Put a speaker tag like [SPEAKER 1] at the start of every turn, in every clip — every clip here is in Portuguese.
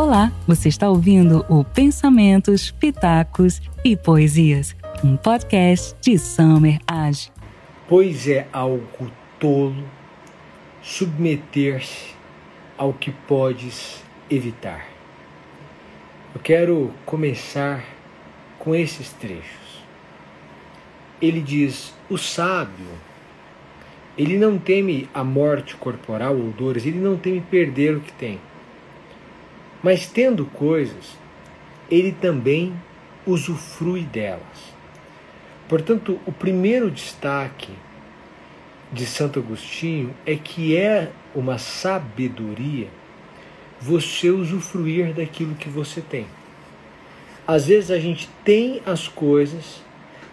[SPEAKER 1] Olá, você está ouvindo o Pensamentos, Pitacos e Poesias, um podcast de Summer Age.
[SPEAKER 2] Pois é algo tolo submeter-se ao que podes evitar. Eu quero começar com esses trechos. Ele diz: o sábio, ele não teme a morte corporal ou dores, ele não teme perder o que tem. Mas tendo coisas, ele também usufrui delas. Portanto, o primeiro destaque de Santo Agostinho é que é uma sabedoria você usufruir daquilo que você tem. Às vezes a gente tem as coisas,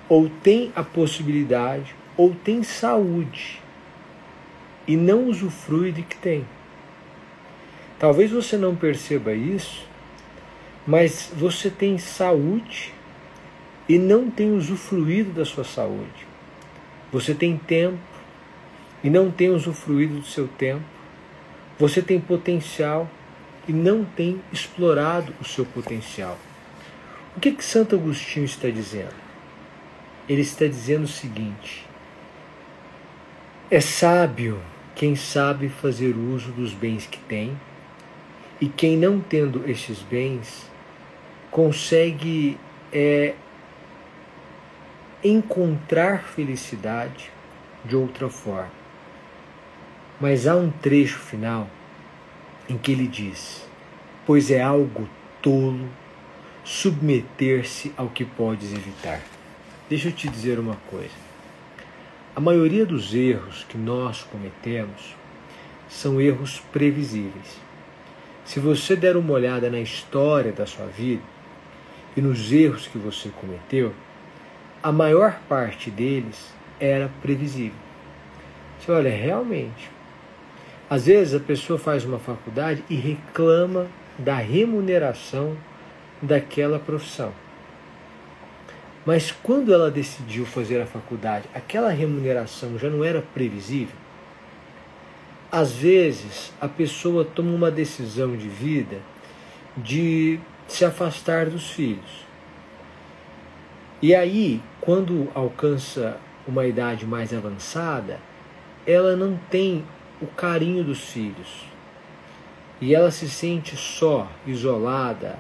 [SPEAKER 2] ou tem a possibilidade, ou tem saúde, e não usufrui de que tem. Talvez você não perceba isso, mas você tem saúde e não tem usufruído da sua saúde. Você tem tempo e não tem usufruído do seu tempo. Você tem potencial e não tem explorado o seu potencial. O que, que Santo Agostinho está dizendo? Ele está dizendo o seguinte: é sábio quem sabe fazer uso dos bens que tem, e quem não tendo estes bens consegue é, encontrar felicidade de outra forma. Mas há um trecho final em que ele diz: Pois é algo tolo submeter-se ao que podes evitar. Deixa eu te dizer uma coisa. A maioria dos erros que nós cometemos são erros previsíveis. Se você der uma olhada na história da sua vida e nos erros que você cometeu, a maior parte deles era previsível. Você olha, realmente. Às vezes a pessoa faz uma faculdade e reclama da remuneração daquela profissão. Mas quando ela decidiu fazer a faculdade, aquela remuneração já não era previsível? Às vezes a pessoa toma uma decisão de vida de se afastar dos filhos. E aí, quando alcança uma idade mais avançada, ela não tem o carinho dos filhos. E ela se sente só, isolada,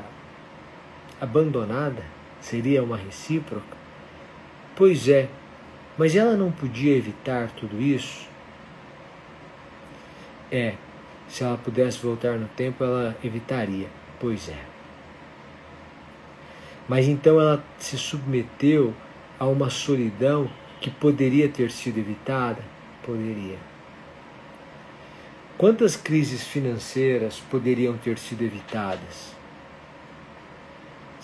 [SPEAKER 2] abandonada? Seria uma recíproca? Pois é, mas ela não podia evitar tudo isso? É, se ela pudesse voltar no tempo, ela evitaria. Pois é. Mas então ela se submeteu a uma solidão que poderia ter sido evitada? Poderia. Quantas crises financeiras poderiam ter sido evitadas?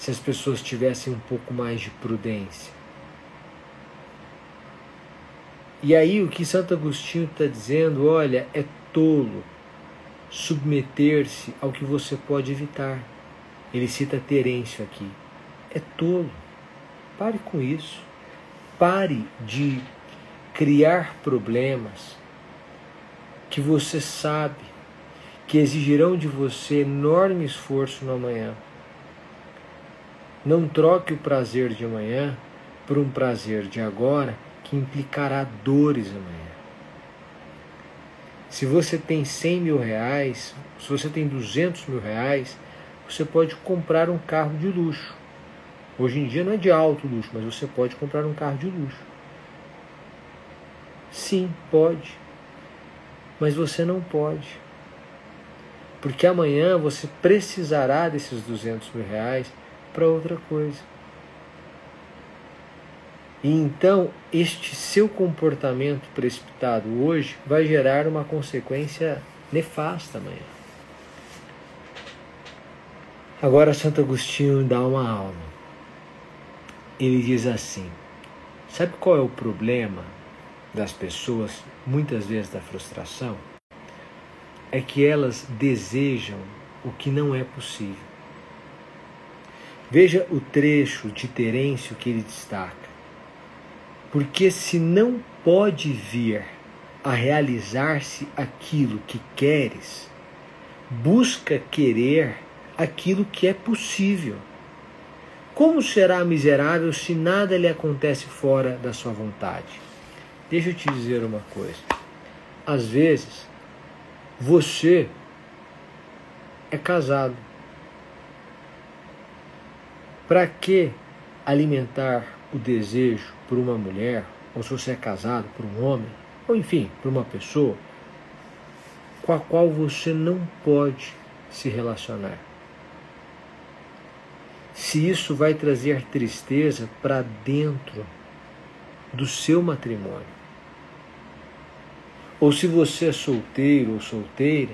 [SPEAKER 2] se as pessoas tivessem um pouco mais de prudência. E aí o que Santo Agostinho está dizendo, olha, é tolo submeter-se ao que você pode evitar. Ele cita Terêncio aqui. É tolo. Pare com isso. Pare de criar problemas que você sabe que exigirão de você enorme esforço no amanhã. Não troque o prazer de amanhã por um prazer de agora que implicará dores amanhã. Se você tem 100 mil reais, se você tem 200 mil reais, você pode comprar um carro de luxo. Hoje em dia não é de alto luxo, mas você pode comprar um carro de luxo. Sim, pode. Mas você não pode. Porque amanhã você precisará desses 200 mil reais para outra coisa. E então, este seu comportamento precipitado hoje vai gerar uma consequência nefasta amanhã. Agora, Santo Agostinho dá uma aula. Ele diz assim: Sabe qual é o problema das pessoas, muitas vezes da frustração? É que elas desejam o que não é possível. Veja o trecho de Terêncio que ele destaca. Porque se não pode vir a realizar-se aquilo que queres, busca querer aquilo que é possível. Como será miserável se nada lhe acontece fora da sua vontade? Deixa eu te dizer uma coisa. Às vezes, você é casado. Para que alimentar o desejo por uma mulher, ou se você é casado por um homem, ou enfim, por uma pessoa com a qual você não pode se relacionar? Se isso vai trazer tristeza para dentro do seu matrimônio. Ou se você é solteiro ou solteira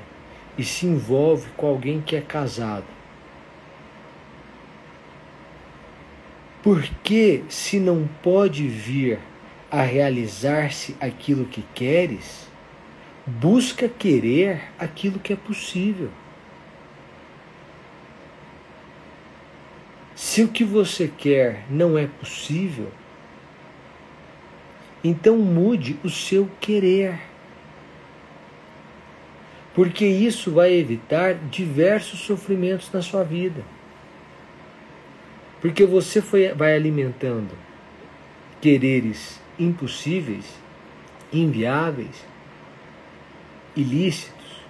[SPEAKER 2] e se envolve com alguém que é casado. Por que, se não pode vir a realizar-se aquilo que queres, busca querer aquilo que é possível? Se o que você quer não é possível, então mude o seu querer. Porque isso vai evitar diversos sofrimentos na sua vida. Porque você foi, vai alimentando quereres impossíveis, inviáveis, ilícitos.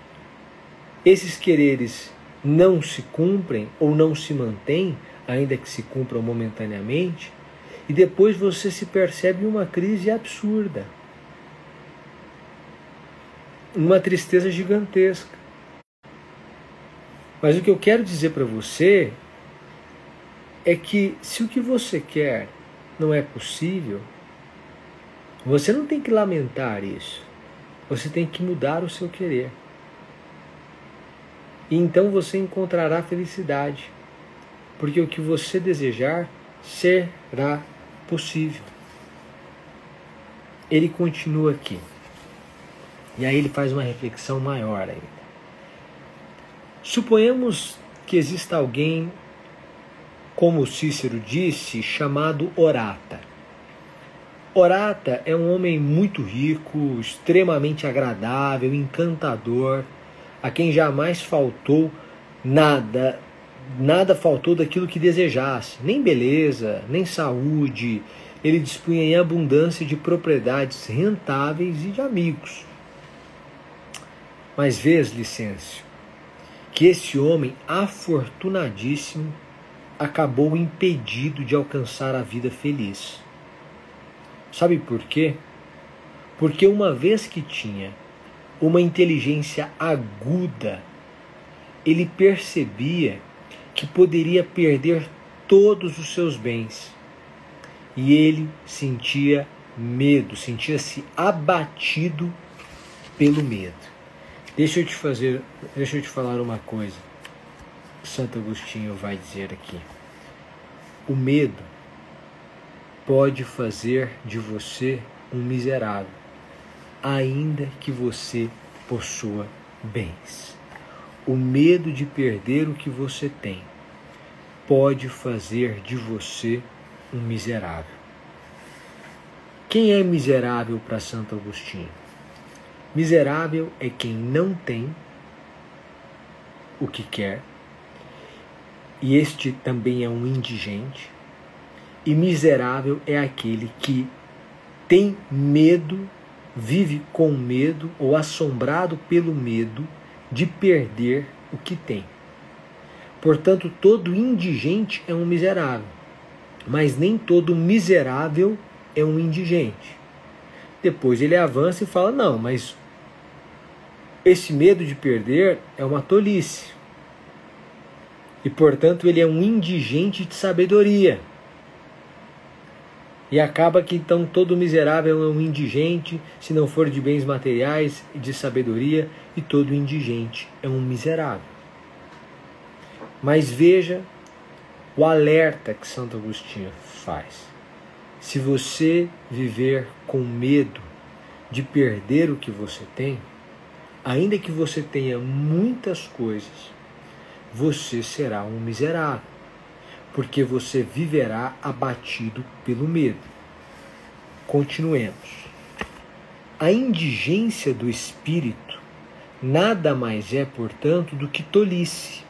[SPEAKER 2] Esses quereres não se cumprem ou não se mantêm, ainda que se cumpram momentaneamente, e depois você se percebe uma crise absurda, uma tristeza gigantesca. Mas o que eu quero dizer para você é que se o que você quer não é possível, você não tem que lamentar isso. Você tem que mudar o seu querer. E então você encontrará felicidade. Porque o que você desejar será possível. Ele continua aqui. E aí ele faz uma reflexão maior ainda. Suponhamos que exista alguém como Cícero disse, chamado Orata. Orata é um homem muito rico, extremamente agradável, encantador, a quem jamais faltou nada, nada faltou daquilo que desejasse, nem beleza, nem saúde. Ele dispunha em abundância de propriedades rentáveis e de amigos. Mas vês, Licêncio, que esse homem afortunadíssimo acabou impedido de alcançar a vida feliz. Sabe por quê? Porque uma vez que tinha uma inteligência aguda, ele percebia que poderia perder todos os seus bens. E ele sentia medo, sentia-se abatido pelo medo. Deixa eu te fazer, deixa eu te falar uma coisa. Santo Agostinho vai dizer aqui. O medo pode fazer de você um miserável, ainda que você possua bens. O medo de perder o que você tem pode fazer de você um miserável. Quem é miserável para Santo Agostinho? Miserável é quem não tem o que quer e este também é um indigente, e miserável é aquele que tem medo, vive com medo ou assombrado pelo medo de perder o que tem. Portanto, todo indigente é um miserável, mas nem todo miserável é um indigente. Depois ele avança e fala: não, mas esse medo de perder é uma tolice e, portanto, ele é um indigente de sabedoria. E acaba que então todo miserável é um indigente, se não for de bens materiais e de sabedoria, e todo indigente é um miserável. Mas veja o alerta que Santo Agostinho faz. Se você viver com medo de perder o que você tem, ainda que você tenha muitas coisas, você será um miserável, porque você viverá abatido pelo medo. Continuemos. A indigência do espírito nada mais é, portanto, do que tolice.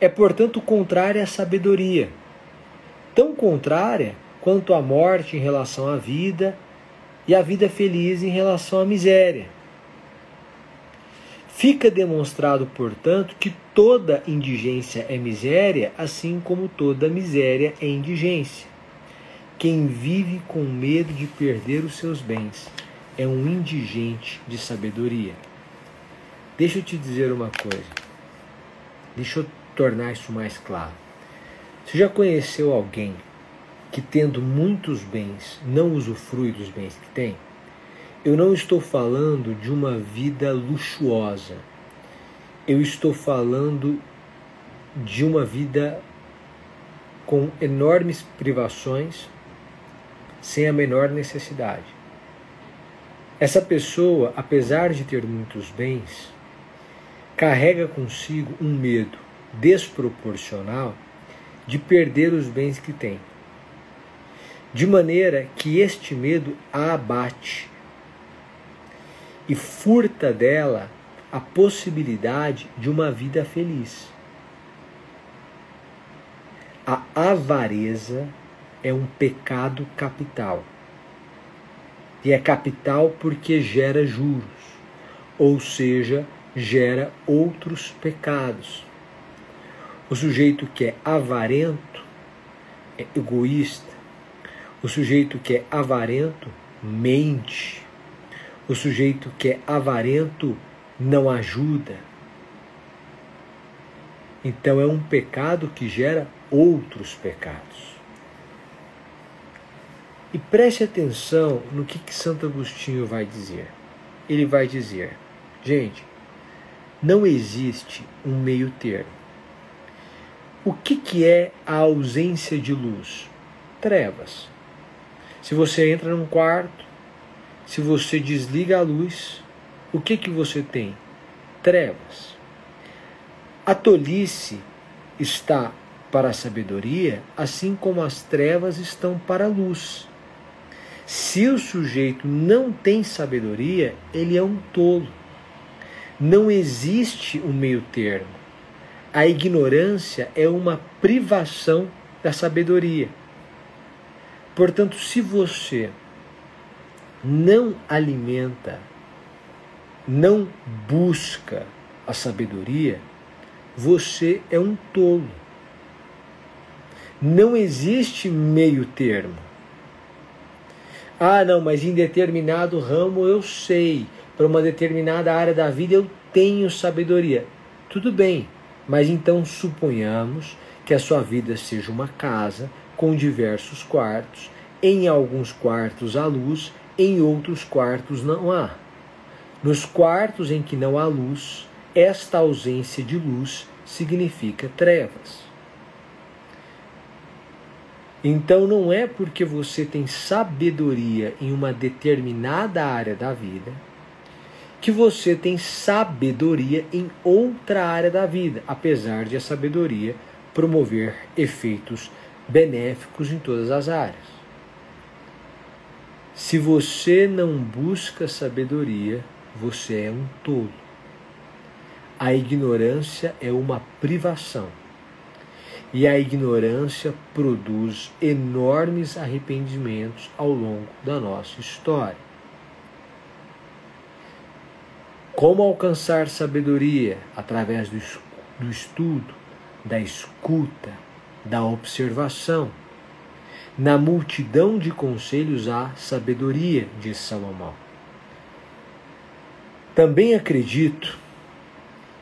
[SPEAKER 2] é, portanto, contrária à sabedoria, tão contrária quanto a morte em relação à vida e a vida feliz em relação à miséria. Fica demonstrado, portanto, que toda indigência é miséria, assim como toda miséria é indigência. Quem vive com medo de perder os seus bens é um indigente de sabedoria. Deixa eu te dizer uma coisa. Deixa eu tornar isso mais claro. Você já conheceu alguém que, tendo muitos bens, não usufrui dos bens que tem? Eu não estou falando de uma vida luxuosa. Eu estou falando de uma vida com enormes privações, sem a menor necessidade. Essa pessoa, apesar de ter muitos bens, carrega consigo um medo desproporcional de perder os bens que tem. De maneira que este medo a abate e furta dela a possibilidade de uma vida feliz. A avareza é um pecado capital. E é capital porque gera juros, ou seja, gera outros pecados. O sujeito que é avarento é egoísta. O sujeito que é avarento mente. O sujeito que é avarento não ajuda. Então é um pecado que gera outros pecados. E preste atenção no que, que Santo Agostinho vai dizer. Ele vai dizer: gente, não existe um meio termo. O que, que é a ausência de luz? Trevas. Se você entra num quarto, se você desliga a luz, o que, que você tem? Trevas. A tolice está para a sabedoria, assim como as trevas estão para a luz. Se o sujeito não tem sabedoria, ele é um tolo. Não existe um meio termo. A ignorância é uma privação da sabedoria. Portanto, se você não alimenta, não busca a sabedoria, você é um tolo. Não existe meio termo. Ah, não, mas em determinado ramo eu sei, para uma determinada área da vida eu tenho sabedoria. Tudo bem, mas então suponhamos que a sua vida seja uma casa com diversos quartos, em alguns quartos há luz, em outros quartos não há. Nos quartos em que não há luz, esta ausência de luz significa trevas. Então não é porque você tem sabedoria em uma determinada área da vida que você tem sabedoria em outra área da vida, apesar de a sabedoria promover efeitos benéficos em todas as áreas. Se você não busca sabedoria, você é um tolo. A ignorância é uma privação. E a ignorância produz enormes arrependimentos ao longo da nossa história. Como alcançar sabedoria? Através do, do estudo, da escuta, da observação. Na multidão de conselhos há sabedoria, diz Salomão. Também acredito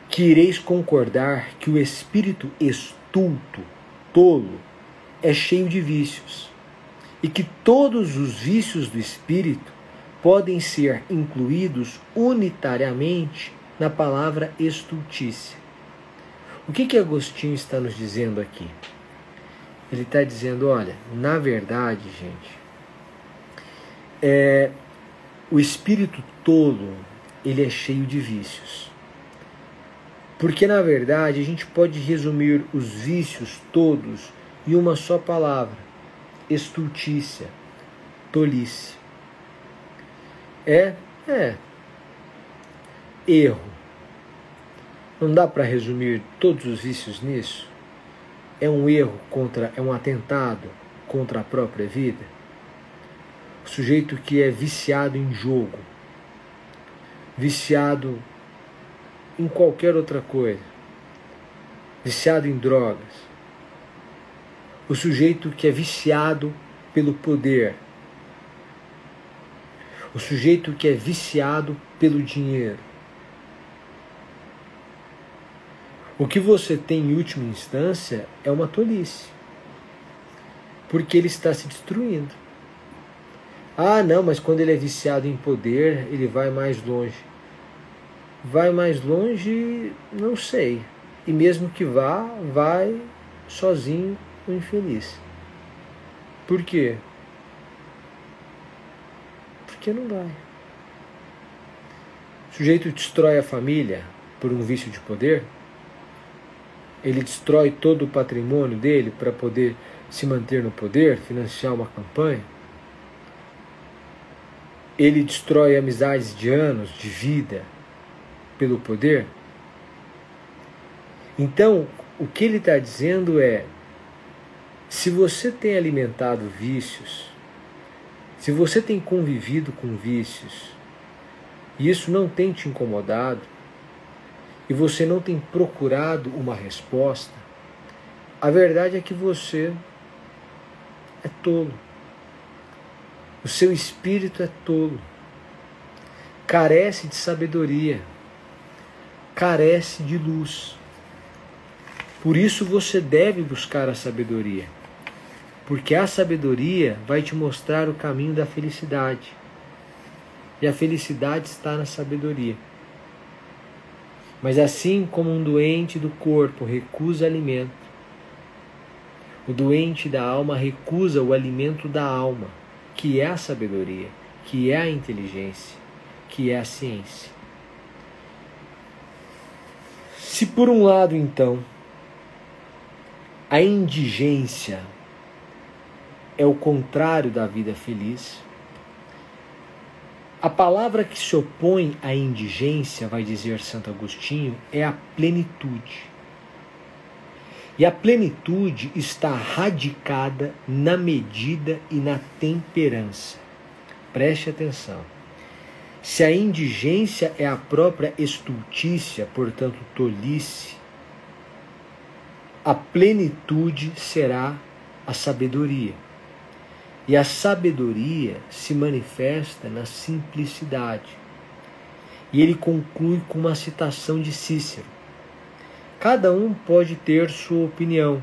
[SPEAKER 2] que ireis concordar que o espírito estulto, tolo, é cheio de vícios e que todos os vícios do espírito podem ser incluídos unitariamente na palavra estultícia. O que que Agostinho está nos dizendo aqui? Ele está dizendo, olha, na verdade, gente, é, o espírito tolo ele é cheio de vícios. Porque na verdade a gente pode resumir os vícios todos em uma só palavra: estultícia, tolice. É, é. Erro. Não dá para resumir todos os vícios nisso? É um erro contra, é um atentado contra a própria vida? O sujeito que é viciado em jogo, viciado em qualquer outra coisa, viciado em drogas, o sujeito que é viciado pelo poder, o sujeito que é viciado pelo dinheiro. O que você tem em última instância é uma tolice, porque ele está se destruindo. Ah, não, mas quando ele é viciado em poder, ele vai mais longe. Vai mais longe, não sei. E mesmo que vá, vai sozinho o infeliz. Por quê? Porque não vai. O sujeito destrói a família por um vício de poder, ele destrói todo o patrimônio dele para poder se manter no poder, financiar uma campanha. Ele destrói amizades de anos de vida pelo poder. Então, o que ele está dizendo é: se você tem alimentado vícios, se você tem convivido com vícios, e isso não tem te incomodado, e você não tem procurado uma resposta, a verdade é que você é tolo. O seu espírito é tolo. Carece de sabedoria. Carece de luz. Por isso você deve buscar a sabedoria porque a sabedoria vai te mostrar o caminho da felicidade. E a felicidade está na sabedoria. Mas assim como um doente do corpo recusa alimento, o doente da alma recusa o alimento da alma, que é a sabedoria, que é a inteligência, que é a ciência. Se por um lado, então, a indigência é o contrário da vida feliz. A palavra que se opõe à indigência, vai dizer Santo Agostinho, é a plenitude. E a plenitude está radicada na medida e na temperança. Preste atenção. Se a indigência é a própria estultícia, portanto tolice, a plenitude será a sabedoria. E a sabedoria se manifesta na simplicidade. E ele conclui com uma citação de Cícero: Cada um pode ter sua opinião,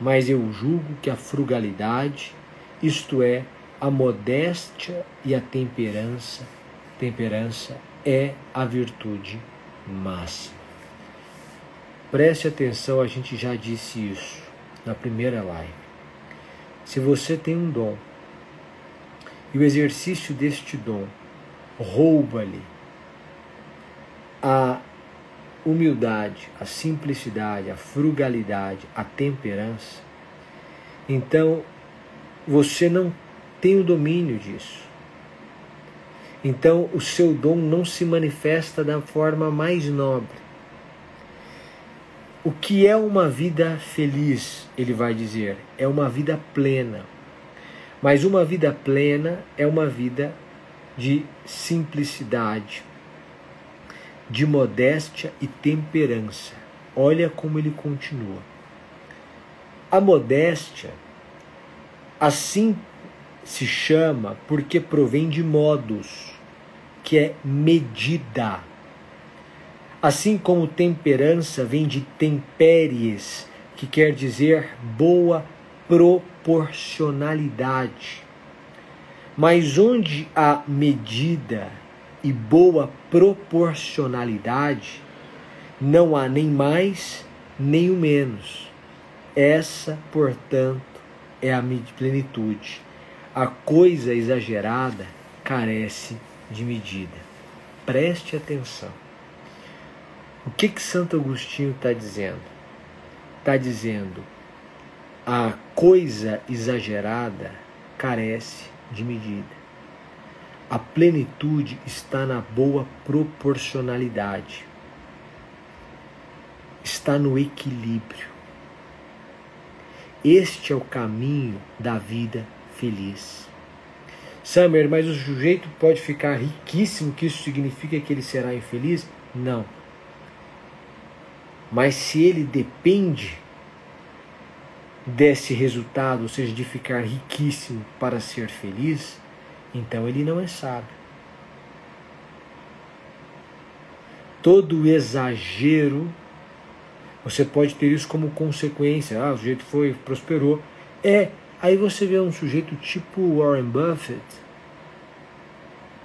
[SPEAKER 2] mas eu julgo que a frugalidade, isto é, a modéstia e a temperança, temperança é a virtude máxima. Preste atenção, a gente já disse isso na primeira live. Se você tem um dom e o exercício deste dom rouba-lhe a humildade, a simplicidade, a frugalidade, a temperança, então você não tem o domínio disso. Então o seu dom não se manifesta da forma mais nobre. O que é uma vida feliz? Ele vai dizer, é uma vida plena. Mas uma vida plena é uma vida de simplicidade, de modéstia e temperança. Olha como ele continua. A modéstia, assim se chama porque provém de modos, que é medida Assim como temperança vem de temperies, que quer dizer boa proporcionalidade. Mas onde há medida e boa proporcionalidade, não há nem mais nem o menos. Essa, portanto, é a plenitude. A coisa exagerada carece de medida. Preste atenção. O que que Santo Agostinho está dizendo? Está dizendo a coisa exagerada carece de medida. A plenitude está na boa proporcionalidade. Está no equilíbrio. Este é o caminho da vida feliz. Summer, mas o sujeito pode ficar riquíssimo, que isso significa que ele será infeliz? Não. Mas se ele depende desse resultado, ou seja, de ficar riquíssimo para ser feliz, então ele não é sábio. Todo exagero, você pode ter isso como consequência. Ah, o sujeito foi, prosperou. É, aí você vê um sujeito tipo Warren Buffett,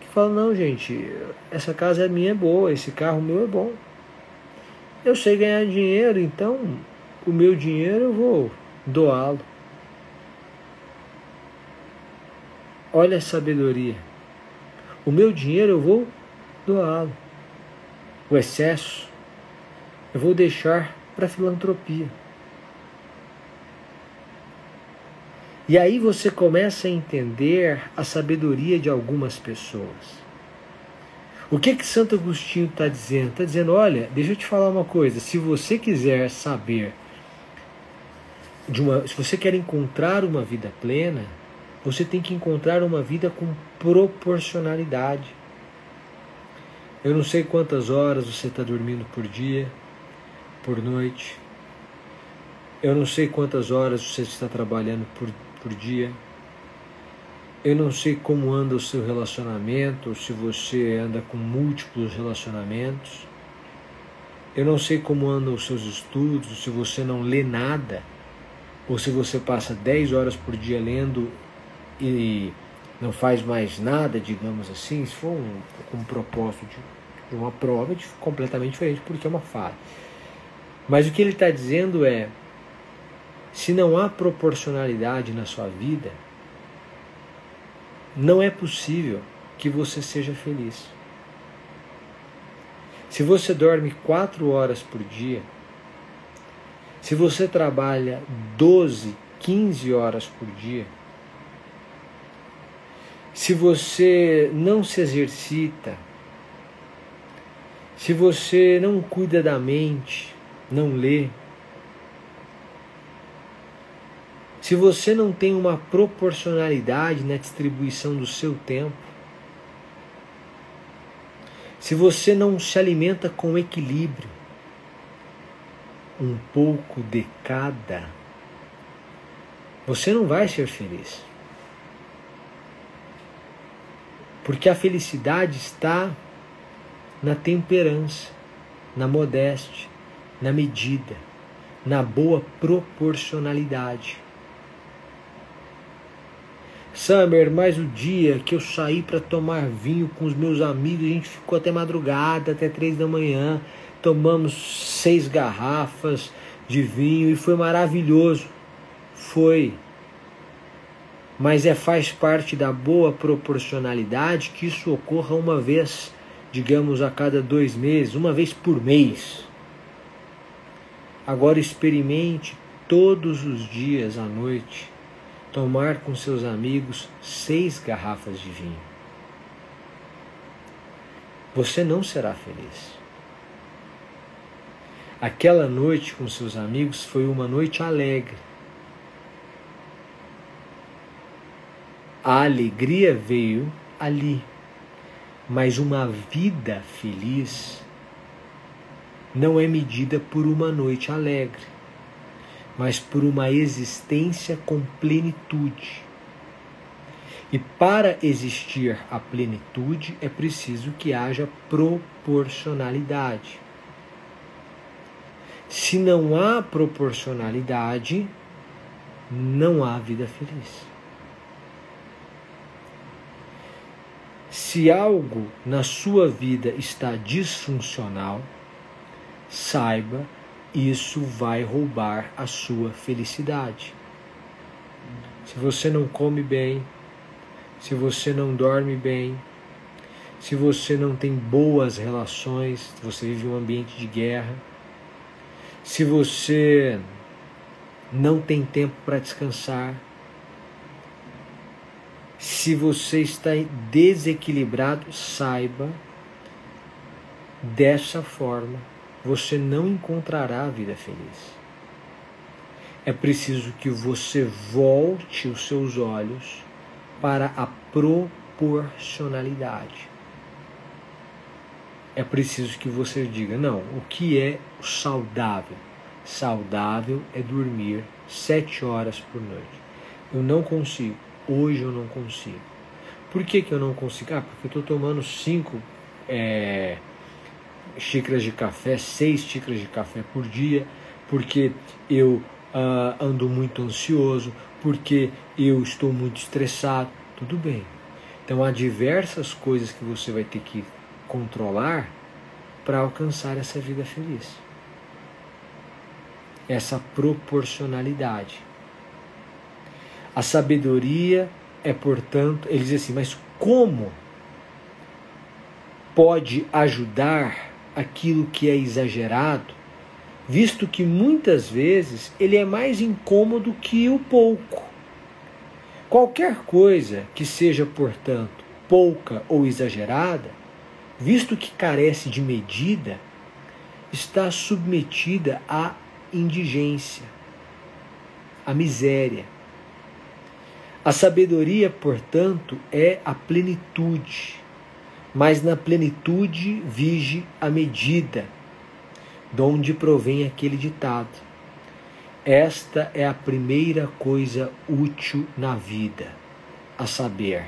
[SPEAKER 2] que fala, não gente, essa casa é minha é boa, esse carro meu é bom. Eu sei ganhar dinheiro, então o meu dinheiro eu vou doá-lo. Olha a sabedoria. O meu dinheiro eu vou doá-lo. O excesso eu vou deixar para filantropia. E aí você começa a entender a sabedoria de algumas pessoas. O que que Santo Agostinho está dizendo? Está dizendo, olha, deixa eu te falar uma coisa. Se você quiser saber de uma, se você quer encontrar uma vida plena, você tem que encontrar uma vida com proporcionalidade. Eu não sei quantas horas você está dormindo por dia, por noite. Eu não sei quantas horas você está trabalhando por, por dia. Eu não sei como anda o seu relacionamento, se você anda com múltiplos relacionamentos. Eu não sei como andam os seus estudos, se você não lê nada ou se você passa 10 horas por dia lendo e não faz mais nada, digamos assim, se for um, um propósito de, de uma prova é completamente diferente, porque é uma falha. Mas o que ele está dizendo é: se não há proporcionalidade na sua vida, não é possível que você seja feliz. Se você dorme quatro horas por dia, se você trabalha 12, 15 horas por dia, se você não se exercita, se você não cuida da mente, não lê, se você não tem uma proporcionalidade na distribuição do seu tempo, se você não se alimenta com equilíbrio, um pouco de cada, você não vai ser feliz. Porque a felicidade está na temperança, na modéstia, na medida, na boa proporcionalidade. Summer, mais o dia que eu saí para tomar vinho com os meus amigos, a gente ficou até madrugada, até três da manhã, tomamos seis garrafas de vinho e foi maravilhoso. Foi. Mas é faz parte da boa proporcionalidade que isso ocorra uma vez, digamos, a cada dois meses, uma vez por mês. Agora experimente todos os dias à noite tomar com seus amigos seis garrafas de vinho. Você não será feliz. Aquela noite com seus amigos foi uma noite alegre. A alegria veio ali, mas uma vida feliz não é medida por uma noite alegre, mas por uma existência com plenitude. E para existir a plenitude é preciso que haja proporcionalidade. Se não há proporcionalidade, não há vida feliz. Se algo na sua vida está disfuncional, saiba, isso vai roubar a sua felicidade. Se você não come bem, se você não dorme bem, se você não tem boas relações, você vive um ambiente de guerra, se você não tem tempo para descansar, se você está desequilibrado, saiba, dessa forma você não encontrará a vida feliz. é preciso que você volte os seus olhos para a proporcionalidade. É preciso que você diga: não, o que é saudável? Saudável é dormir sete horas por noite. Eu não consigo. Hoje eu não consigo. Por que, que eu não consigo? Ah, porque eu estou tomando cinco é, xícaras de café, seis xícaras de café por dia, porque eu uh, ando muito ansioso, porque eu estou muito estressado. Tudo bem. Então há diversas coisas que você vai ter que controlar para alcançar essa vida feliz. Essa proporcionalidade. A sabedoria é, portanto, ele diz assim, mas como pode ajudar aquilo que é exagerado, visto que muitas vezes ele é mais incômodo que o pouco. Qualquer coisa que seja, portanto, pouca ou exagerada, visto que carece de medida, está submetida à indigência, à miséria. A sabedoria, portanto, é a plenitude, mas na plenitude vige a medida, de onde provém aquele ditado. Esta é a primeira coisa útil na vida, a saber,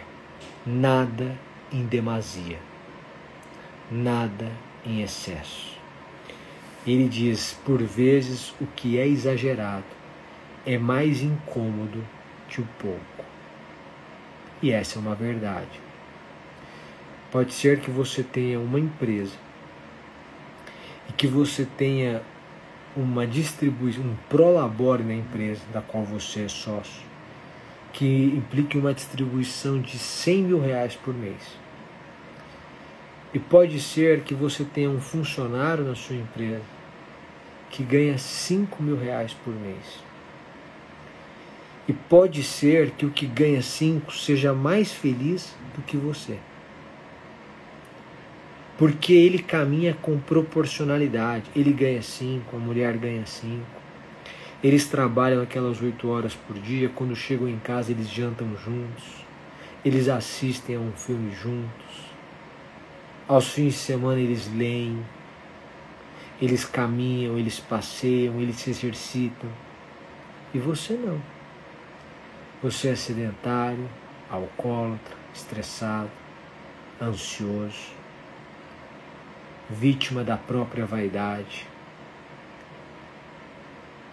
[SPEAKER 2] nada em demasia nada em excesso. Ele diz: por vezes o que é exagerado é mais incômodo que o pouco. E essa é uma verdade. Pode ser que você tenha uma empresa e que você tenha uma distribuição, um prolabore na empresa da qual você é sócio, que implique uma distribuição de 100 mil reais por mês e pode ser que você tenha um funcionário na sua empresa que ganha 5 mil reais por mês. E pode ser que o que ganha 5 seja mais feliz do que você. Porque ele caminha com proporcionalidade. Ele ganha 5, a mulher ganha 5. Eles trabalham aquelas 8 horas por dia. Quando chegam em casa, eles jantam juntos. Eles assistem a um filme juntos aos fins de semana eles leem, eles caminham, eles passeiam, eles se exercitam. E você não. Você é sedentário, alcoólatra, estressado, ansioso, vítima da própria vaidade.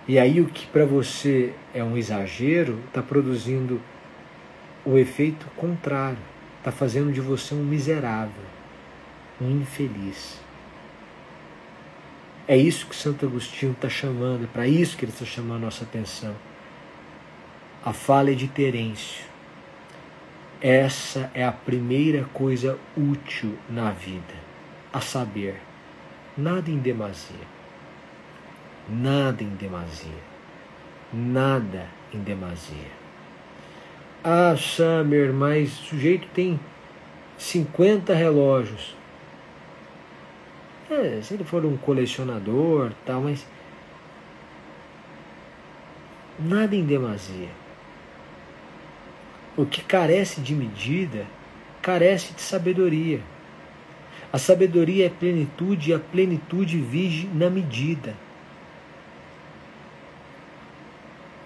[SPEAKER 2] E aí o que para você é um exagero está produzindo o efeito contrário, está fazendo de você um miserável um infeliz. É isso que Santo Agostinho está chamando, é para isso que ele está chamando a nossa atenção. A fala é de Terêncio. Essa é a primeira coisa útil na vida, a saber, nada em demasia. Nada em demasia. Nada em demasia. Ah, Summer, mas o sujeito tem 50 relógios. É, se ele for um colecionador tal, mas nada em demasia. O que carece de medida, carece de sabedoria. A sabedoria é plenitude e a plenitude vige na medida.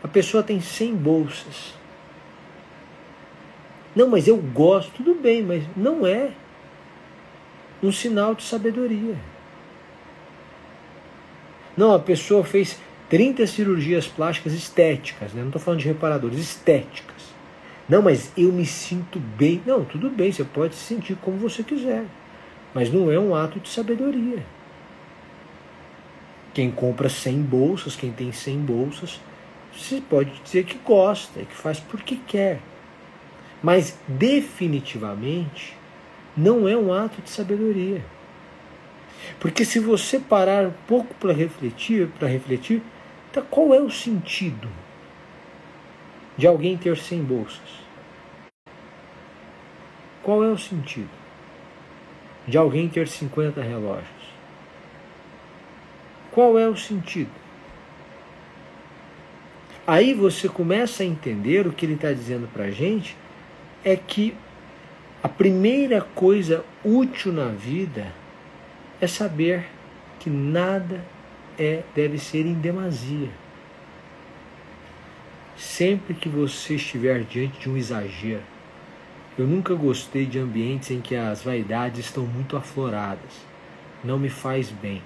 [SPEAKER 2] A pessoa tem 100 bolsas. Não, mas eu gosto, tudo bem, mas não é um sinal de sabedoria. Não, a pessoa fez 30 cirurgias plásticas estéticas, né? não estou falando de reparadores, estéticas. Não, mas eu me sinto bem. Não, tudo bem, você pode se sentir como você quiser, mas não é um ato de sabedoria. Quem compra 100 bolsas, quem tem 100 bolsas, você pode dizer que gosta, que faz porque quer. Mas definitivamente não é um ato de sabedoria. Porque se você parar um pouco para refletir, para refletir, então qual é o sentido de alguém ter 100 bolsas? Qual é o sentido de alguém ter 50 relógios? Qual é o sentido? aí você começa a entender o que ele está dizendo para a gente é que a primeira coisa útil na vida é saber que nada é deve ser em demasia. Sempre que você estiver diante de um exagero, eu nunca gostei de ambientes em que as vaidades estão muito afloradas. Não me faz bem.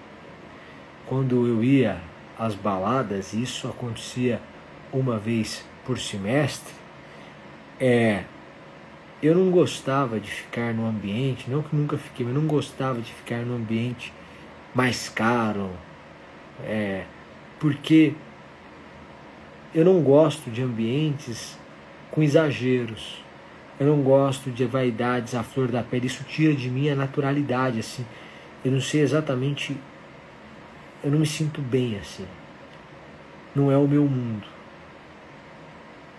[SPEAKER 2] Quando eu ia às baladas, isso acontecia uma vez por semestre, é, eu não gostava de ficar no ambiente, não que nunca fiquei, mas não gostava de ficar no ambiente mais caro, é, porque eu não gosto de ambientes com exageros. Eu não gosto de vaidades à flor da pele. Isso tira de mim a naturalidade, assim. Eu não sei exatamente. Eu não me sinto bem assim. Não é o meu mundo.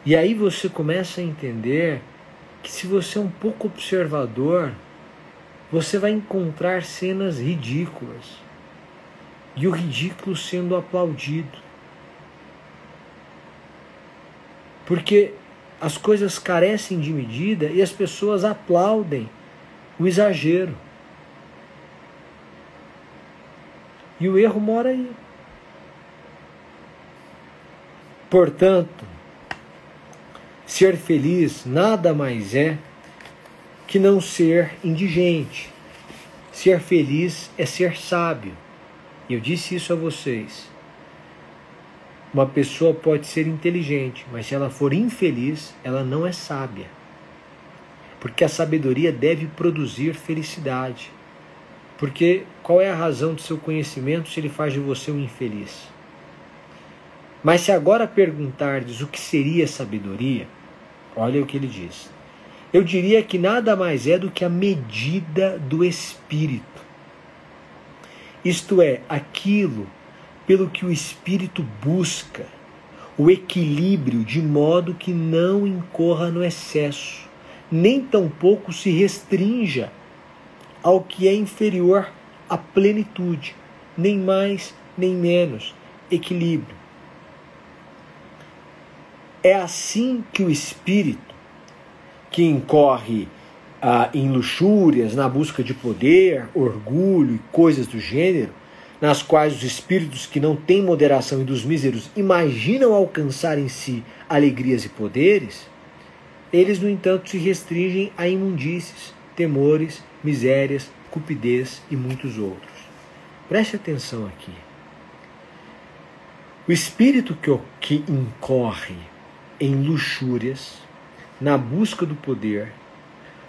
[SPEAKER 2] E aí você começa a entender que se você é um pouco observador, você vai encontrar cenas ridículas e o ridículo sendo aplaudido. Porque as coisas carecem de medida e as pessoas aplaudem o exagero. E o erro mora aí. Portanto, ser feliz nada mais é que não ser indigente. Ser feliz é ser sábio. Eu disse isso a vocês. Uma pessoa pode ser inteligente, mas se ela for infeliz, ela não é sábia. Porque a sabedoria deve produzir felicidade. Porque qual é a razão do seu conhecimento se ele faz de você um infeliz? Mas se agora perguntardes o que seria sabedoria, olha o que ele diz. Eu diria que nada mais é do que a medida do espírito isto é, aquilo pelo que o espírito busca, o equilíbrio de modo que não incorra no excesso, nem tampouco se restrinja ao que é inferior à plenitude, nem mais nem menos, equilíbrio. É assim que o espírito, que incorre ah, em luxúrias, na busca de poder, orgulho e coisas do gênero, nas quais os espíritos que não têm moderação e dos míseros imaginam alcançar em si alegrias e poderes, eles, no entanto, se restringem a imundícies, temores, misérias, cupidez e muitos outros. Preste atenção aqui. O espírito que, que incorre em luxúrias, na busca do poder,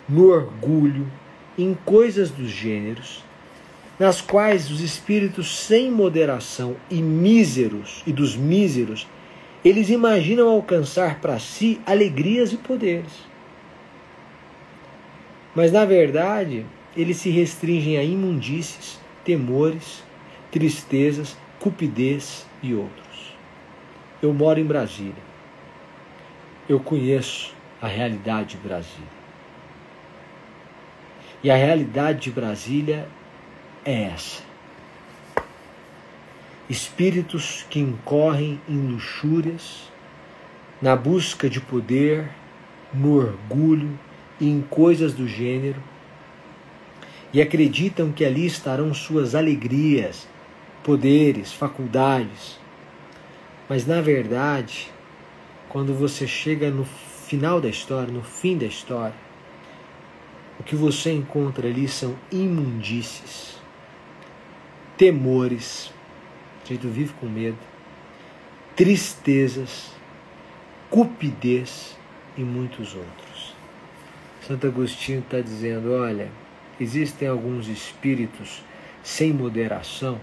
[SPEAKER 2] no orgulho, em coisas dos gêneros, nas quais os espíritos sem moderação e míseros e dos míseros, eles imaginam alcançar para si alegrias e poderes. Mas na verdade, eles se restringem a imundícies, temores, tristezas, cupidez e outros. Eu moro em Brasília. Eu conheço a realidade de Brasília. E a realidade de Brasília é essa. Espíritos que incorrem em luxúrias, na busca de poder, no orgulho e em coisas do gênero, e acreditam que ali estarão suas alegrias, poderes, faculdades. Mas na verdade, quando você chega no final da história, no fim da história, o que você encontra ali são imundícies, temores, o jeito vive com medo, tristezas, cupidez e muitos outros. Santo Agostinho está dizendo: olha, existem alguns espíritos sem moderação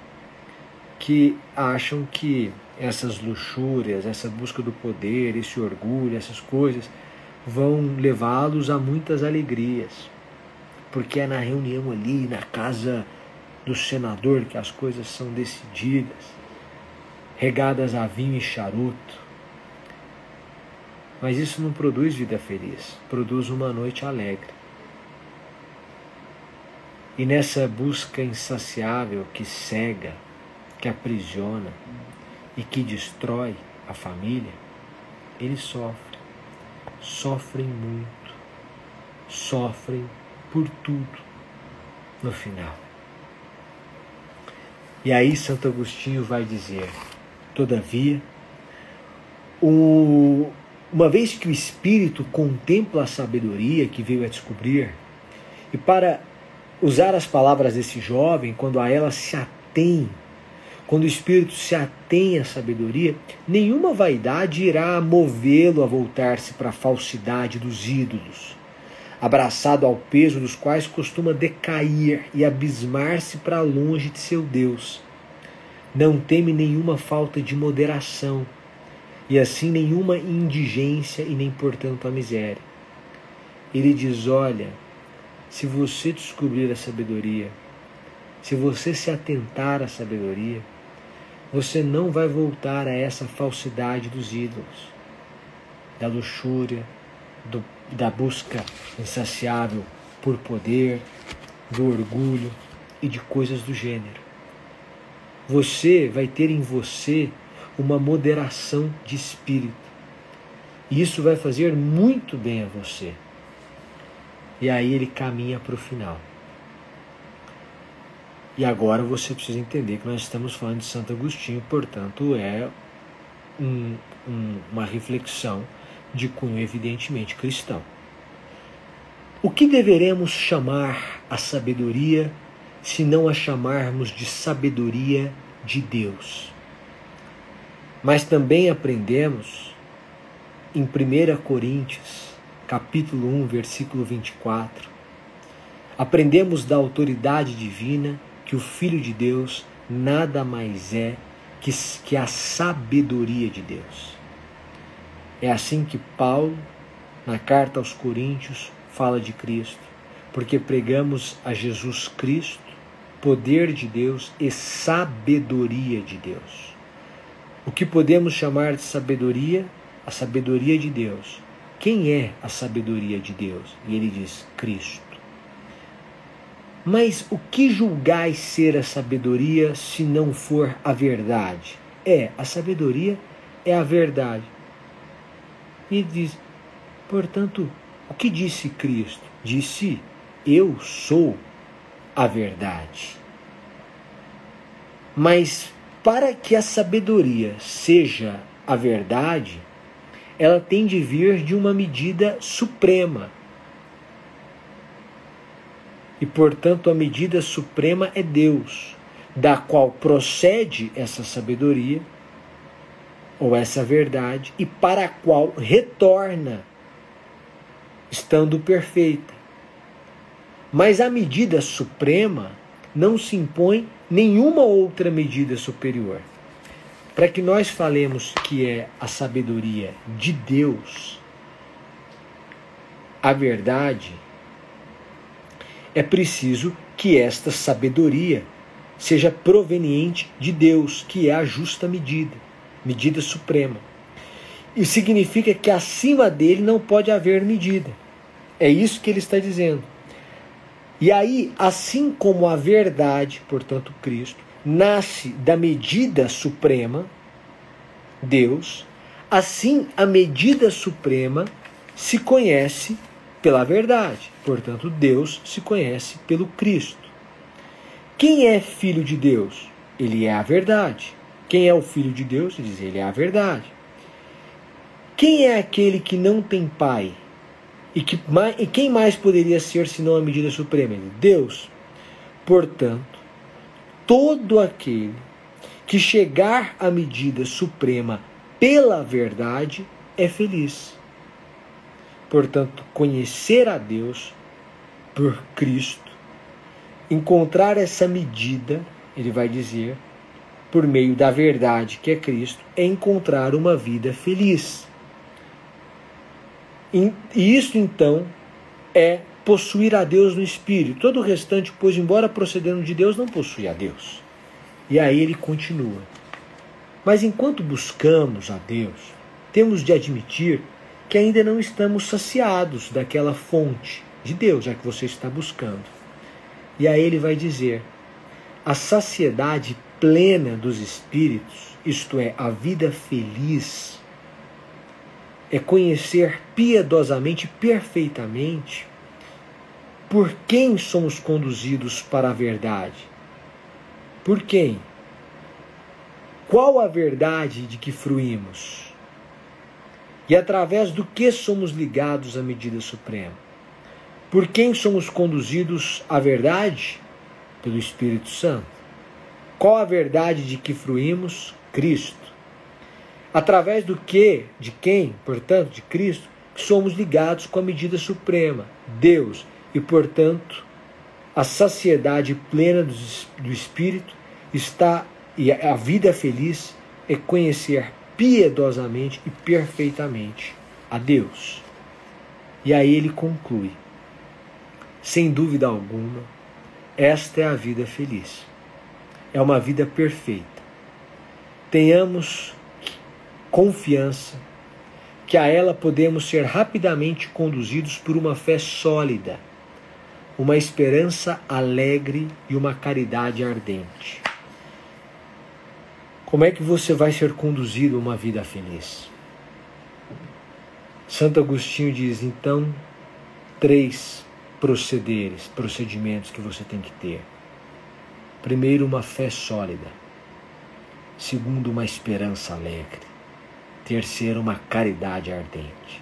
[SPEAKER 2] que acham que essas luxúrias, essa busca do poder, esse orgulho, essas coisas vão levá-los a muitas alegrias porque é na reunião ali, na casa do senador, que as coisas são decididas, regadas a vinho e charuto. Mas isso não produz vida feliz, produz uma noite alegre. E nessa busca insaciável que cega, que aprisiona e que destrói a família, eles sofrem, sofrem muito, sofrem por tudo no final. E aí Santo Agostinho vai dizer: todavia, o, uma vez que o espírito contempla a sabedoria que veio a descobrir, e para usar as palavras desse jovem, quando a ela se atém, quando o espírito se atém à sabedoria, nenhuma vaidade irá movê-lo a voltar-se para a falsidade dos ídolos, abraçado ao peso dos quais costuma decair e abismar-se para longe de seu Deus. Não teme nenhuma falta de moderação e assim nenhuma indigência e nem portanto a miséria. Ele diz: Olha, se você descobrir a sabedoria, se você se atentar à sabedoria, você não vai voltar a essa falsidade dos ídolos, da luxúria, do, da busca insaciável por poder, do orgulho e de coisas do gênero. Você vai ter em você uma moderação de espírito. E isso vai fazer muito bem a você. E aí ele caminha para o final. E agora você precisa entender que nós estamos falando de Santo Agostinho, portanto, é um, um, uma reflexão de cunho evidentemente cristão. O que deveremos chamar a sabedoria se não a chamarmos de sabedoria de Deus? Mas também aprendemos em 1 Coríntios, capítulo 1, versículo 24, aprendemos da autoridade divina que o Filho de Deus nada mais é que, que a sabedoria de Deus. É assim que Paulo, na carta aos Coríntios, fala de Cristo, porque pregamos a Jesus Cristo, poder de Deus e sabedoria de Deus. O que podemos chamar de sabedoria? A sabedoria de Deus. Quem é a sabedoria de Deus? E ele diz: Cristo. Mas o que julgais ser a sabedoria se não for a verdade? É, a sabedoria é a verdade. E diz, portanto, o que disse Cristo? Disse: Eu sou a verdade. Mas para que a sabedoria seja a verdade, ela tem de vir de uma medida suprema. E, portanto, a medida suprema é Deus, da qual procede essa sabedoria, ou essa verdade, e para a qual retorna, estando perfeita. Mas a medida suprema não se impõe nenhuma outra medida superior. Para que nós falemos que é a sabedoria de Deus, a verdade, é preciso que esta sabedoria seja proveniente de Deus, que é a justa medida, medida suprema. E significa que acima dele não pode haver medida. É isso que ele está dizendo. E aí, assim como a verdade, portanto Cristo, nasce da medida suprema, Deus, assim a medida suprema se conhece pela verdade. Portanto, Deus se conhece pelo Cristo. Quem é filho de Deus? Ele é a verdade. Quem é o filho de Deus? Diz ele é a verdade. Quem é aquele que não tem pai? E, que, e quem mais poderia ser senão a medida suprema? Deus. Portanto, todo aquele que chegar à medida suprema pela verdade é feliz. Portanto, conhecer a Deus por Cristo, encontrar essa medida, ele vai dizer, por meio da verdade que é Cristo, é encontrar uma vida feliz. E isso então é possuir a Deus no espírito. Todo o restante, pois, embora procedendo de Deus, não possui a Deus. E aí ele continua. Mas enquanto buscamos a Deus, temos de admitir que ainda não estamos saciados daquela fonte de Deus, já que você está buscando. E aí ele vai dizer: a saciedade plena dos espíritos, isto é, a vida feliz, é conhecer piedosamente, perfeitamente, por quem somos conduzidos para a verdade. Por quem? Qual a verdade de que fruímos? E através do que somos ligados à medida suprema? Por quem somos conduzidos à verdade? Pelo Espírito Santo. Qual a verdade de que fruímos? Cristo. Através do que, de quem, portanto, de Cristo, somos ligados com a medida suprema, Deus, e, portanto, a saciedade plena do, Espírito está, e a vida feliz é conhecer piedosamente e perfeitamente a Deus. E aí ele conclui: sem dúvida alguma, esta é a vida feliz. É uma vida perfeita. Tenhamos confiança que a ela podemos ser rapidamente conduzidos por uma fé sólida, uma esperança alegre e uma caridade ardente. Como é que você vai ser conduzido a uma vida feliz? Santo Agostinho diz então três procederes, procedimentos que você tem que ter. Primeiro, uma fé sólida. Segundo, uma esperança alegre. Terceiro, uma caridade ardente.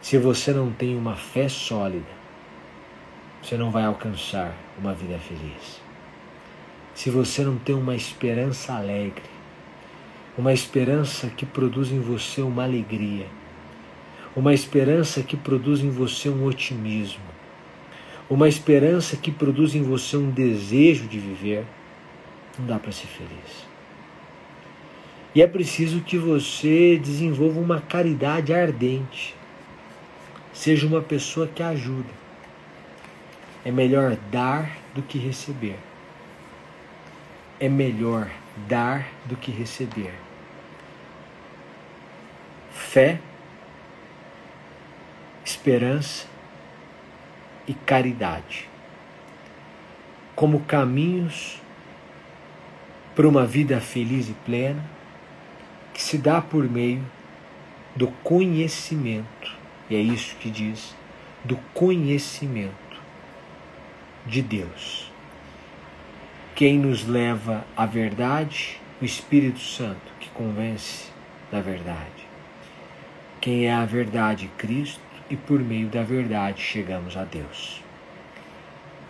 [SPEAKER 2] Se você não tem uma fé sólida, você não vai alcançar uma vida feliz. Se você não tem uma esperança alegre, uma esperança que produz em você uma alegria, uma esperança que produz em você um otimismo, uma esperança que produz em você um desejo de viver, não dá para ser feliz. E é preciso que você desenvolva uma caridade ardente. Seja uma pessoa que ajuda. É melhor dar do que receber. É melhor dar do que receber. Fé, esperança e caridade como caminhos para uma vida feliz e plena que se dá por meio do conhecimento, e é isso que diz, do conhecimento de Deus. Quem nos leva à verdade? O Espírito Santo, que convence da verdade. Quem é a verdade? Cristo, e por meio da verdade chegamos a Deus.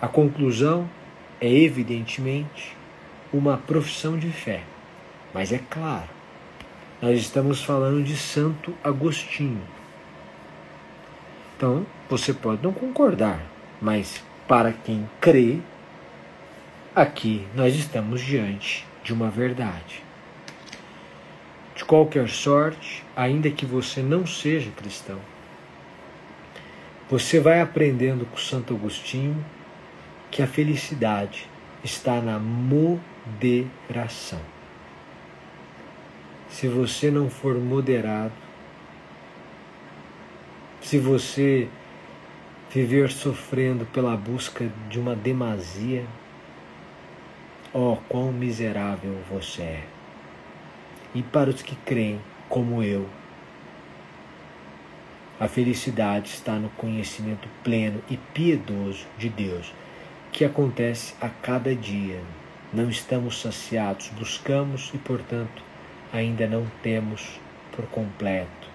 [SPEAKER 2] A conclusão é, evidentemente, uma profissão de fé, mas é claro, nós estamos falando de Santo Agostinho. Então, você pode não concordar, mas para quem crê, aqui nós estamos diante de uma verdade. De qualquer sorte, ainda que você não seja cristão, você vai aprendendo com Santo Agostinho que a felicidade está na moderação. Se você não for moderado, se você viver sofrendo pela busca de uma demasia, ó, oh, quão miserável você é. E para os que creem, como eu, a felicidade está no conhecimento pleno e piedoso de Deus, que acontece a cada dia. Não estamos saciados, buscamos e, portanto, ainda não temos por completo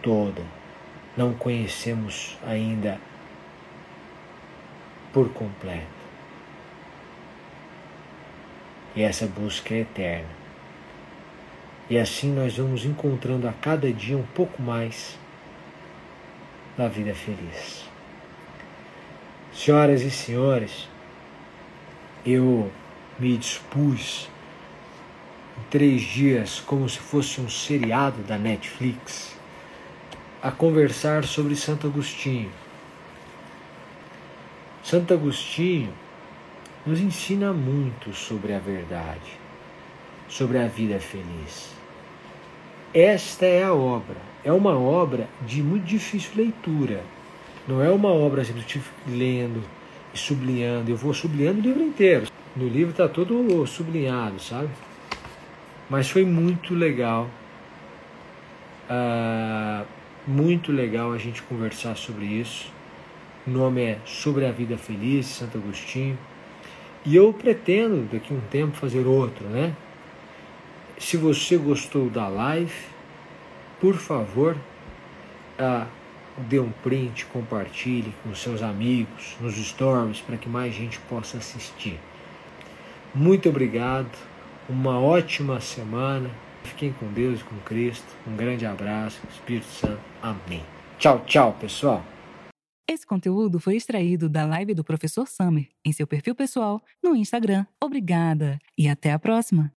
[SPEAKER 2] toda, não conhecemos ainda por completo. E essa busca é eterna. E assim nós vamos encontrando a cada dia um pouco mais da vida feliz. Senhoras e senhores, eu me dispus em três dias, como se fosse um seriado da Netflix, a conversar sobre Santo Agostinho. Santo Agostinho nos ensina muito sobre a verdade, sobre a vida feliz. Esta é a obra, é uma obra de muito difícil leitura. Não é uma obra assim, do tipo lendo e sublinhando. Eu vou sublinhando o livro inteiro. No livro está todo sublinhado, sabe? Mas foi muito legal Ah, muito legal a gente conversar sobre isso. O nome é Sobre a Vida Feliz, Santo Agostinho. E eu pretendo daqui a um tempo fazer outro, né? Se você gostou da live, por favor, ah, dê um print, compartilhe com seus amigos nos stories para que mais gente possa assistir. Muito obrigado, uma ótima semana. Fiquem com Deus e com Cristo. Um grande abraço, Espírito Santo. Amém. Tchau, tchau, pessoal.
[SPEAKER 1] Esse conteúdo foi extraído da live do professor Summer em seu perfil pessoal no Instagram. Obrigada e até a próxima.